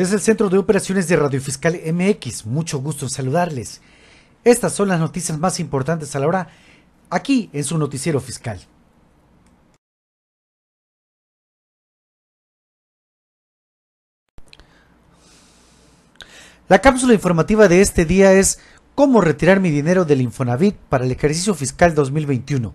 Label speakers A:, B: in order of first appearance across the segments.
A: Desde el Centro de Operaciones de Radio Fiscal MX, mucho gusto en saludarles. Estas son las noticias más importantes a la hora aquí en su noticiero fiscal. La cápsula informativa de este día es cómo retirar mi dinero del Infonavit para el ejercicio fiscal 2021.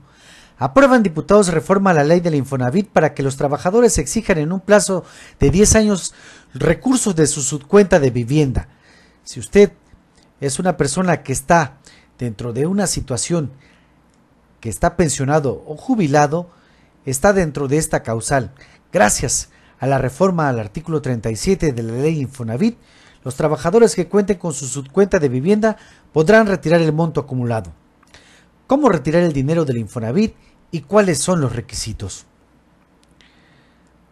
A: Aprueban diputados reforma a la ley del Infonavit para que los trabajadores exijan en un plazo de 10 años recursos de su subcuenta de vivienda. Si usted es una persona que está dentro de una situación que está pensionado o jubilado, está dentro de esta causal. Gracias a la reforma al artículo 37 de la ley Infonavit, los trabajadores que cuenten con su subcuenta de vivienda podrán retirar el monto acumulado cómo retirar el dinero del Infonavit y cuáles son los requisitos.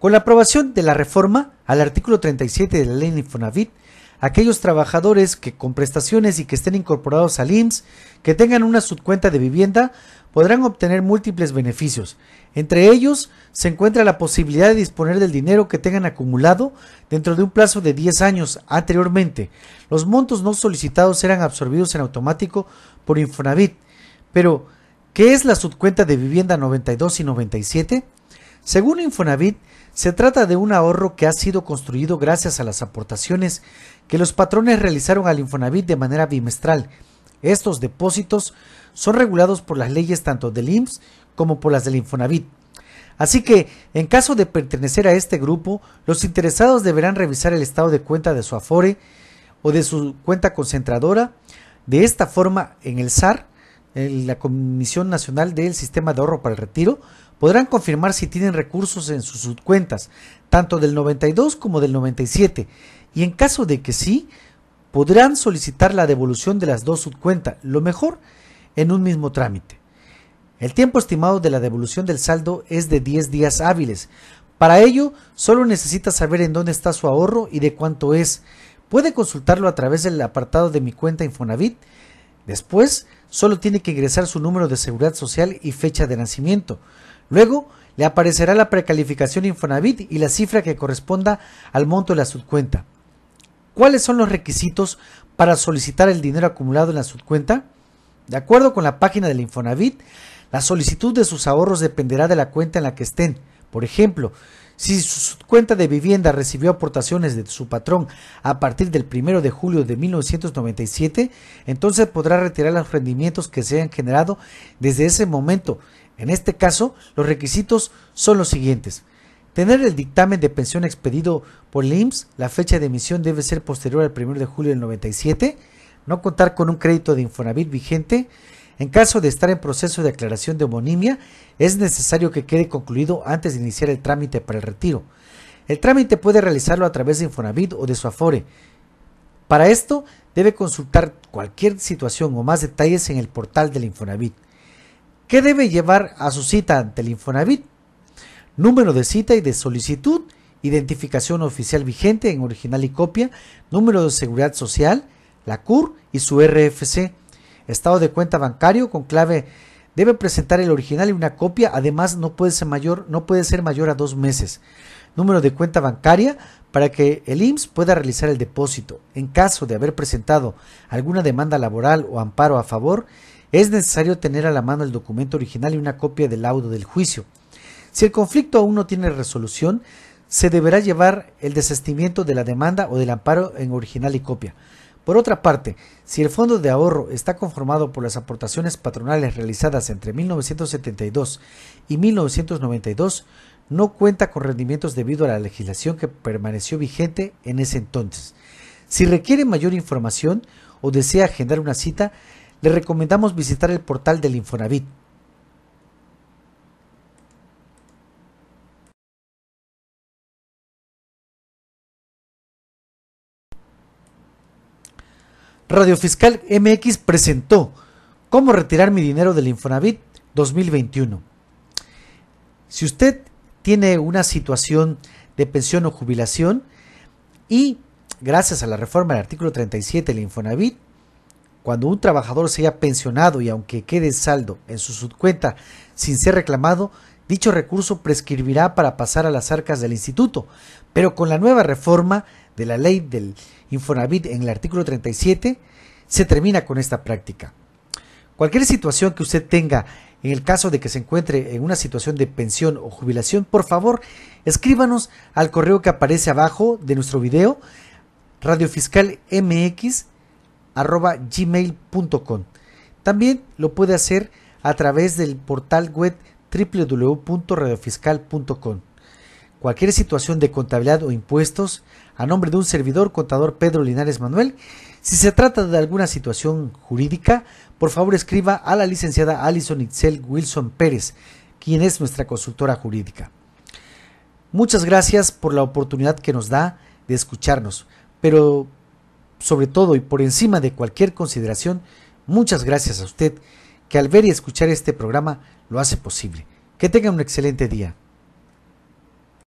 A: Con la aprobación de la reforma al artículo 37 de la ley Infonavit, aquellos trabajadores que con prestaciones y que estén incorporados al IMSS, que tengan una subcuenta de vivienda, podrán obtener múltiples beneficios. Entre ellos se encuentra la posibilidad de disponer del dinero que tengan acumulado dentro de un plazo de 10 años anteriormente. Los montos no solicitados serán absorbidos en automático por Infonavit pero, ¿qué es la subcuenta de vivienda 92 y 97? Según Infonavit, se trata de un ahorro que ha sido construido gracias a las aportaciones que los patrones realizaron al Infonavit de manera bimestral. Estos depósitos son regulados por las leyes tanto del IMSS como por las del Infonavit. Así que, en caso de pertenecer a este grupo, los interesados deberán revisar el estado de cuenta de su Afore o de su cuenta concentradora. De esta forma, en el SAR la Comisión Nacional del Sistema de Ahorro para el Retiro, podrán confirmar si tienen recursos en sus subcuentas, tanto del 92 como del 97, y en caso de que sí, podrán solicitar la devolución de las dos subcuentas, lo mejor en un mismo trámite. El tiempo estimado de la devolución del saldo es de 10 días hábiles. Para ello, solo necesita saber en dónde está su ahorro y de cuánto es. Puede consultarlo a través del apartado de mi cuenta Infonavit. Después, solo tiene que ingresar su número de seguridad social y fecha de nacimiento. Luego le aparecerá la precalificación Infonavit y la cifra que corresponda al monto de la subcuenta. ¿Cuáles son los requisitos para solicitar el dinero acumulado en la subcuenta? De acuerdo con la página del Infonavit, la solicitud de sus ahorros dependerá de la cuenta en la que estén. Por ejemplo, si su cuenta de vivienda recibió aportaciones de su patrón a partir del 1 de julio de 1997, entonces podrá retirar los rendimientos que se hayan generado desde ese momento. En este caso, los requisitos son los siguientes. Tener el dictamen de pensión expedido por el IMSS, la fecha de emisión debe ser posterior al 1 de julio del 97, no contar con un crédito de Infonavit vigente, en caso de estar en proceso de aclaración de homonimia, es necesario que quede concluido antes de iniciar el trámite para el retiro. El trámite puede realizarlo a través de Infonavit o de su Afore. Para esto, debe consultar cualquier situación o más detalles en el portal del Infonavit. ¿Qué debe llevar a su cita ante el Infonavit? Número de cita y de solicitud, identificación oficial vigente en original y copia, número de seguridad social, la CUR y su RFC estado de cuenta bancario con clave debe presentar el original y una copia, además no puede ser mayor, no puede ser mayor a dos meses. Número de cuenta bancaria para que el IMSS pueda realizar el depósito. En caso de haber presentado alguna demanda laboral o amparo a favor, es necesario tener a la mano el documento original y una copia del laudo del juicio. Si el conflicto aún no tiene resolución, se deberá llevar el desestimiento de la demanda o del amparo en original y copia. Por otra parte, si el fondo de ahorro está conformado por las aportaciones patronales realizadas entre 1972 y 1992, no cuenta con rendimientos debido a la legislación que permaneció vigente en ese entonces. Si requiere mayor información o desea agendar una cita, le recomendamos visitar el portal del Infonavit Radio Fiscal MX presentó cómo retirar mi dinero del Infonavit 2021. Si usted tiene una situación de pensión o jubilación y gracias a la reforma del artículo 37 del Infonavit, cuando un trabajador se haya pensionado y aunque quede saldo en su subcuenta sin ser reclamado, dicho recurso prescribirá para pasar a las arcas del instituto, pero con la nueva reforma de la ley del Infonavit en el artículo 37, se termina con esta práctica. Cualquier situación que usted tenga en el caso de que se encuentre en una situación de pensión o jubilación, por favor, escríbanos al correo que aparece abajo de nuestro video, radiofiscalmx.gmail.com. También lo puede hacer a través del portal web www.radiofiscal.com. Cualquier situación de contabilidad o impuestos, a nombre de un servidor contador Pedro Linares Manuel, si se trata de alguna situación jurídica, por favor escriba a la licenciada Alison Itzel Wilson Pérez, quien es nuestra consultora jurídica. Muchas gracias por la oportunidad que nos da de escucharnos, pero sobre todo y por encima de cualquier consideración, muchas gracias a usted que al ver y escuchar este programa lo hace posible. Que tenga un excelente día.